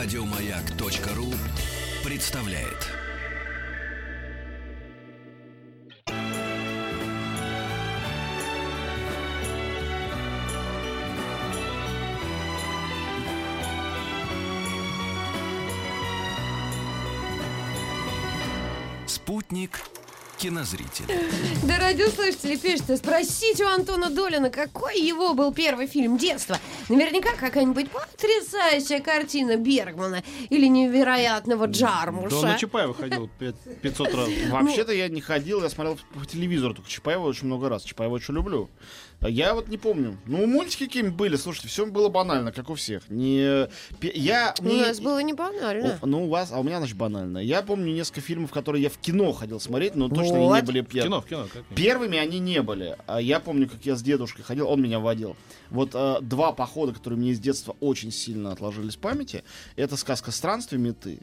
Радиомаяк.ру представляет. Спутник кинозритель. Да радиослушатели пишут, спросите у Антона Долина, какой его был первый фильм детства. Наверняка какая-нибудь потрясающая картина Бергмана или невероятного Джармуша. Да он на Чапаева ходил 500 раз. Вообще-то я не ходил, я смотрел по телевизору только Чапаева очень много раз. Чапаева очень люблю. Я вот не помню. Ну, мультики какими были, слушайте, все было банально, как у всех. Не... Я... У мне- нас было не банально. О, Ну, у вас, а у меня, значит, банально. Я помню несколько фильмов, которые я в кино ходил смотреть, но точно они не Вот. были пер- Кино, в кино, как не. Первыми они не были. А я помню, как я с дедушкой ходил, он меня водил. Вот э, два похода, которые мне с детства очень сильно отложились в памяти, это сказка «Странствие меты».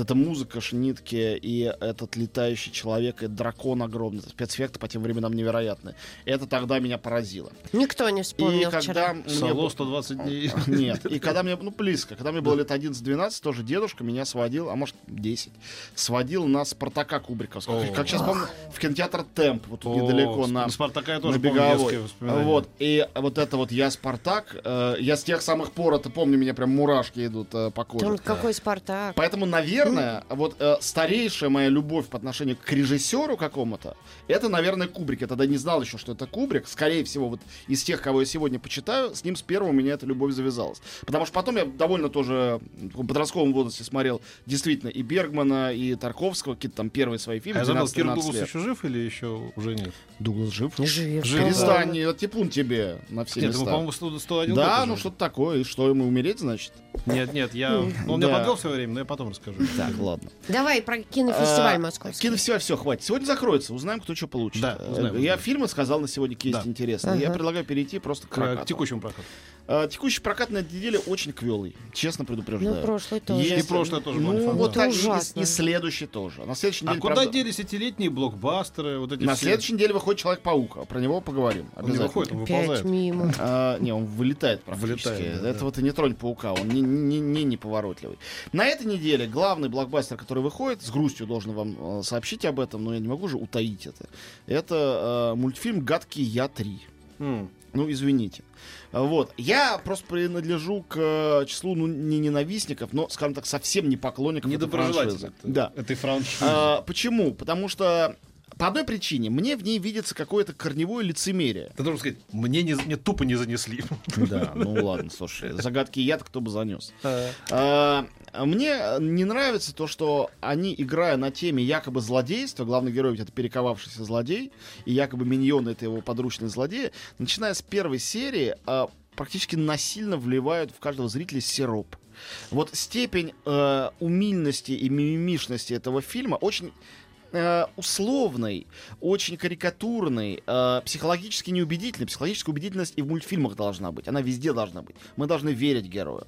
Эта музыка, шнитки и этот летающий человек, и дракон огромный. Спецэффекты по тем временам невероятные. Это тогда меня поразило. Никто не И вспомнил когда вчера. мне Сало было- 120 дней. Нет. И когда мне, ну, близко, когда мне было лет 11-12, тоже дедушка меня сводил, а может 10, сводил на Спартака Кубриковского. Как сейчас помню, в кинотеатр Темп, вот тут недалеко на, Спартака я тоже помню. Вот. И вот это вот я Спартак, э, я с тех самых пор, это помню, меня прям мурашки идут э, по коже. Там какой Спартак. Поэтому, наверное, вот э, старейшая моя любовь по отношению к режиссеру какому-то, это, наверное, Кубрик. Я тогда не знал еще, что это Кубрик. Скорее всего, вот из тех, кого я сегодня почитаю, с ним с первого у меня эта любовь завязалась. Потому что потом я довольно тоже в подростковом возрасте смотрел действительно и Бергмана, и Тарковского, какие-то там первые свои А фильмы. я забыл, 12-13 Кир Дуглас еще жив или еще уже нет? Дуглас жив? Жив. Жив, Перестань, э, теплун тебе на все Нет, места. по-моему, 100 101 Да, ну что-то такое. И что, ему умереть, значит? Нет, нет, я... Ну, он меня да. подвел в свое время, но я потом расскажу. Так, ладно. Давай про кинофестиваль А, московский. Кинофестиваль, все, хватит. Сегодня закроется, узнаем, кто что получит. Да, узнаем, Я фильмы сказал на сегодня, какие есть интересные. Я Ага. предлагаю перейти просто к текущему прокату. А, Текущий прокат на этой неделе очень квелый, честно предупреждаю. Ну, прошлый тоже. И прошлое тоже Ну, вот Это так, и- ужасно. и, следующий тоже. На следующей А неделе, куда правда, делись эти летние блокбастеры? Вот эти на все? следующей неделе выходит Человек-паук. а Про него поговорим. Он не обязательно. выходит, он Опять выползает. мимо. А, не, он вылетает практически. Вылетает, да, Этого ты не тронь паука, он не, не, не неповоротливый. На этой неделе главный блокбастер, который выходит, с грустью должен вам э, сообщить об этом, но я не могу же утаить это. Это э, мультфильм «Гадкий я 3». М. Ну, извините. Вот. Я просто принадлежу к э, числу, ну, не ненавистников, но, скажем так, совсем не поклонников этой франшизы. Да. этой франшизы. А, почему? Потому что по одной причине. Мне в ней видится какое-то корневое лицемерие. Ты должен сказать, мне, не, мне тупо не занесли. Да, ну ладно, слушай, загадки яд кто бы занес. А, Мне не нравится то, что они, играя на теме якобы злодейства, главный герой ведь это перековавшийся злодей, и якобы миньоны это его подручные злодеи, начиная с первой серии, а, практически насильно вливают в каждого зрителя сироп. Вот степень э, умильности и мимимишности этого фильма очень э, условный, очень карикатурный, э, психологически неубедительный. Психологическая убедительность и в мультфильмах должна быть. Она везде должна быть. Мы должны верить герою.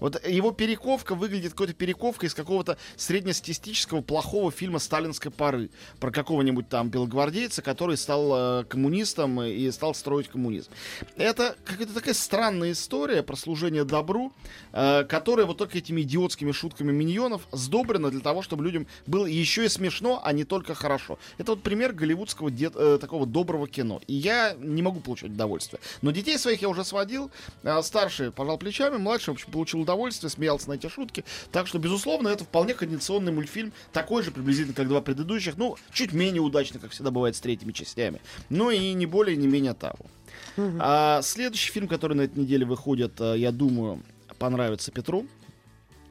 Вот его перековка выглядит какой-то перековкой из какого-то среднестатистического плохого фильма сталинской поры. Про какого-нибудь там белогвардейца, который стал э, коммунистом и стал строить коммунизм. Это какая-то такая странная история про служение добру, э, которая вот только этими идиотскими шутками миньонов сдобрена для того, чтобы людям было еще и смешно, а не только хорошо. Это вот пример голливудского дет- э, такого доброго кино. И я не могу получать удовольствие. Но детей своих я уже сводил. Э, старший пожал плечами, младший, в общем, получил удовольствие, смеялся на эти шутки. Так что, безусловно, это вполне кондиционный мультфильм, такой же приблизительно, как два предыдущих. Ну, чуть менее удачный, как всегда бывает с третьими частями. Но и не более, не менее того. А, следующий фильм, который на этой неделе выходит, э, я думаю, понравится Петру.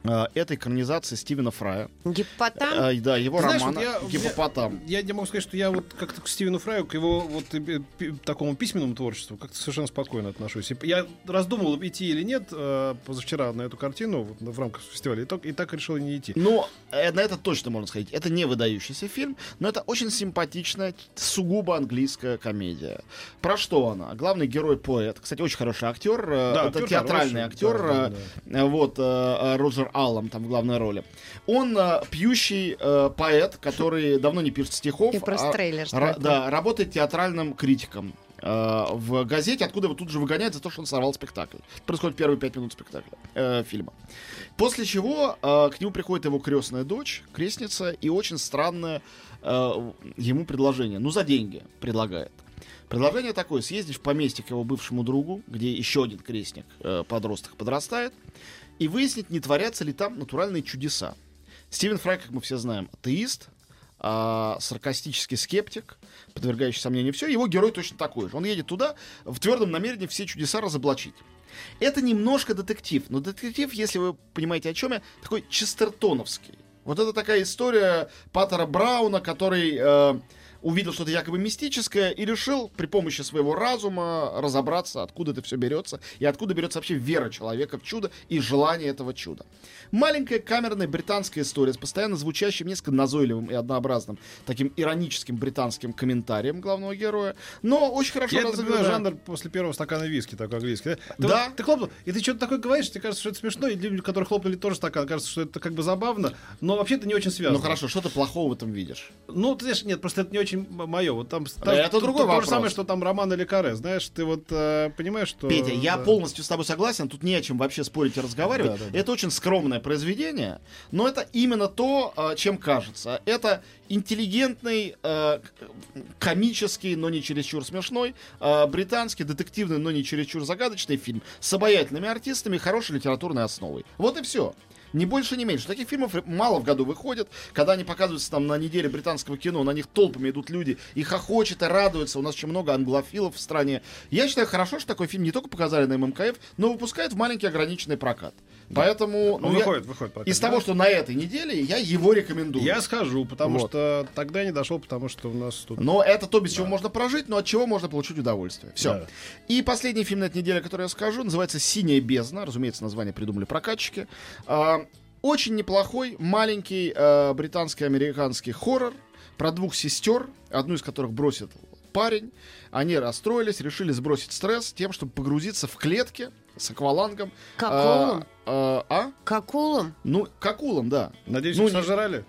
А, Это экранизация Стивена Фрая. Гиппотам? А, да, его знаешь, романа вот я- «Гиппопотам». Я не могу сказать, что я вот как-то к Стивену Фраю, к его вот э, такому письменному творчеству, как-то совершенно спокойно отношусь. Я раздумывал, идти или нет э, позавчера на эту картину вот, в рамках фестиваля, и так, и так решил не идти. Ну, э, на это точно можно сказать. Это не выдающийся фильм, но это очень симпатичная, сугубо английская комедия. Про что она? Главный герой поэт. Кстати, очень хороший актер. э, Да, это актер театральный хороший. актер. Да, э, да, э, Вот, э, э, Аллам там в главной роли. Он э, пьющий э, поэт, который давно не пишет стихов. И просто а трейлер ра- да, работает театральным критиком. э, в газете, откуда его тут же выгоняют за то, что он сорвал спектакль. Это происходит первые пять минут спектакля, э, фильма. После чего э, к нему приходит его крестная дочь, крестница, и очень странное э, ему предложение. Ну, за деньги предлагает. Предложение такое, съездить в поместье к его бывшему другу, где еще один крестник, э, подросток, подрастает, и выяснить, не творятся ли там натуральные чудеса. Стивен Фрай, как мы все знаем, атеист, а, саркастический скептик, подвергающий сомнению все. Его герой точно такой же. Он едет туда в твердом намерении все чудеса разоблачить. Это немножко детектив, но детектив, если вы понимаете о чем я, такой честертоновский. Вот это такая история Паттера Брауна, который э, увидел что-то якобы мистическое и решил при помощи своего разума разобраться, откуда это все берется и откуда берется вообще вера человека в чудо и желание этого чуда. Маленькая камерная британская история с постоянно звучащим, несколько назойливым и однообразным таким ироническим британским комментарием главного героя, но очень хорошо Я разыграна. жанр после первого стакана виски, такой английский. Ты, Да. вот- ты хлопнул, и ты что-то такое говоришь, тебе кажется, что это смешно, и люди, которые хлопнули тоже стакан, кажется, что это как бы забавно, но вообще это не очень связано. Ну хорошо, что ты плохого в этом видишь? Ну, ты знаешь, нет, просто это не очень мое. Вот там, там это то- другой то, то же самое, что там роман или каре. Знаешь, ты вот э, понимаешь, что... Петя, я да. полностью с тобой согласен, тут не о чем вообще спорить и разговаривать. Да, да, да. Это очень скромное произведение, но это именно то, э, чем кажется. Это интеллигентный, э, комический, но не чересчур смешной, э, британский, детективный, но не чересчур загадочный фильм с обаятельными артистами, хорошей литературной основой. Вот и все. Ни больше, ни меньше. Таких фильмов мало в году выходит. Когда они показываются там на неделе британского кино, на них толпами идут люди и хохочут, и радуются. У нас очень много англофилов в стране. Я считаю, хорошо, что такой фильм не только показали на ММКФ, но выпускают в маленький ограниченный прокат. Поэтому... Ну, ну, я- выходит, выходит. прокат, Из да. того, что на этой неделе, я его рекомендую. Я схожу, потому Вот. что тогда не дошел, потому что у нас тут... Но это то, без чего можно прожить, но от чего можно получить удовольствие. Все. Да. И последний фильм на этой неделе, который я скажу, называется «Синяя бездна». Разумеется, название придумали прокатчики. А, очень неплохой, маленький э, британско-американский хоррор про двух сестер, одну из которых бросит парень. Они расстроились, решили сбросить стресс тем, чтобы погрузиться в клетки с аквалангом. К А, акулам? а, а? К акулам? Ну, к акулам, да. Надеюсь, Ну, их не- сожрали?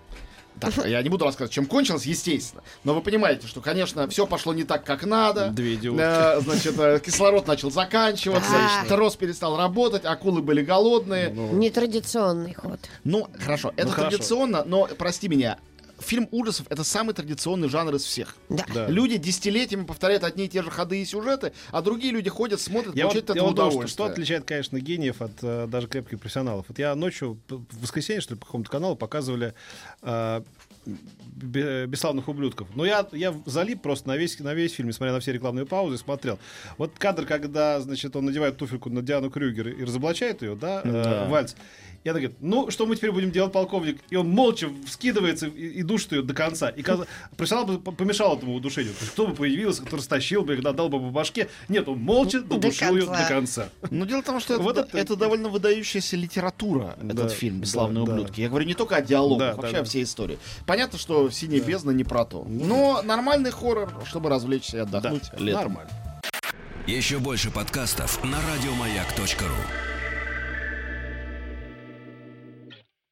Так, я не буду рассказывать, чем кончилось, естественно. Но вы понимаете, что, конечно, все пошло не так, как надо. Две. Э, значит, э, кислород начал заканчиваться, Да. трос перестал работать, акулы были голодные. Ну, Нетрадиционный ход. Ну, хорошо, это хорошо. традиционно, но, прости меня, фильм ужасов — это самый традиционный жанр из всех. Да. да. Люди десятилетиями повторяют одни и те же ходы и сюжеты, а другие люди ходят, смотрят, Я вот, получают я вот что, удовольствие. что отличает, конечно, гениев от э, даже крепких профессионалов. Вот я ночью, в воскресенье, что ли, по какому-то каналу показывали э, бе- бесславных ублюдков. Но я, я залип просто на весь, на весь фильм, несмотря на все рекламные паузы, смотрел. Вот кадр, когда, значит, он надевает туфельку на Диану Крюгер и разоблачает ее, да, э, Да. Я так говорю, ну, что мы теперь будем делать, полковник? И он молча вскидывается и, и душит ее до конца. И каз- профессионал бы помешал этому удушению. То есть кто бы появился, кто растащил бы их, дал бы по башке. Нет, он молча До додушил ее до конца. Ну, дело в том, что это, Вот да- это- это довольно выдающаяся литература, Да, этот фильм «Бесславные да, да. ублюдки». Я говорю не только о диалогах, Да, вообще да, о да. всей истории. Понятно, что «Синяя бездна» не про то. Но нормальный хоррор, чтобы развлечься и отдохнуть летом. Нормально. Еще больше подкастов на радиомаяк.ру.